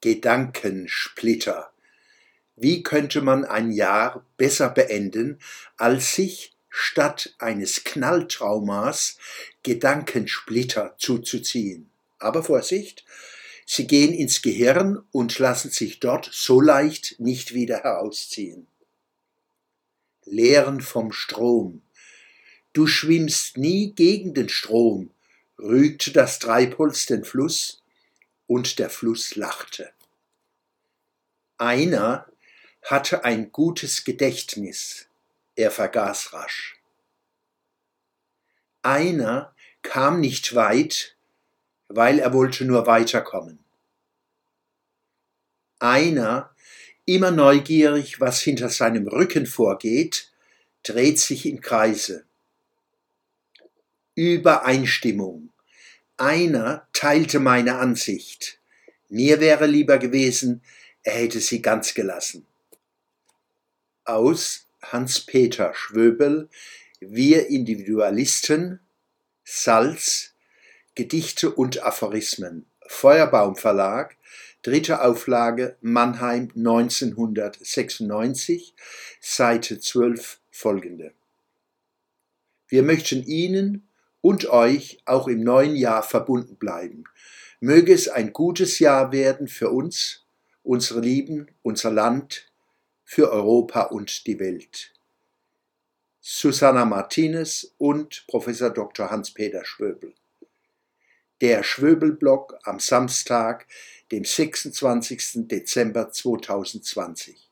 Gedankensplitter. Wie könnte man ein Jahr besser beenden, als sich statt eines Knalltraumas Gedankensplitter zuzuziehen? Aber Vorsicht, sie gehen ins Gehirn und lassen sich dort so leicht nicht wieder herausziehen. Lehren vom Strom. Du schwimmst nie gegen den Strom, rügte das Treibholz den Fluss, und der Fluss lachte. Einer hatte ein gutes Gedächtnis, er vergaß rasch. Einer kam nicht weit, weil er wollte nur weiterkommen. Einer, immer neugierig, was hinter seinem Rücken vorgeht, dreht sich in Kreise. Übereinstimmung. Einer teilte meine Ansicht. Mir wäre lieber gewesen, er hätte sie ganz gelassen. Aus Hans-Peter Schwöbel Wir Individualisten Salz Gedichte und Aphorismen Feuerbaum Verlag dritte Auflage Mannheim 1996 Seite 12 folgende Wir möchten Ihnen und euch auch im neuen Jahr verbunden bleiben. Möge es ein gutes Jahr werden für uns, unsere Lieben, unser Land, für Europa und die Welt. Susanna Martinez und Professor Dr. Hans-Peter Schwöbel. Der Schwöbel-Blog am Samstag, dem 26. Dezember 2020.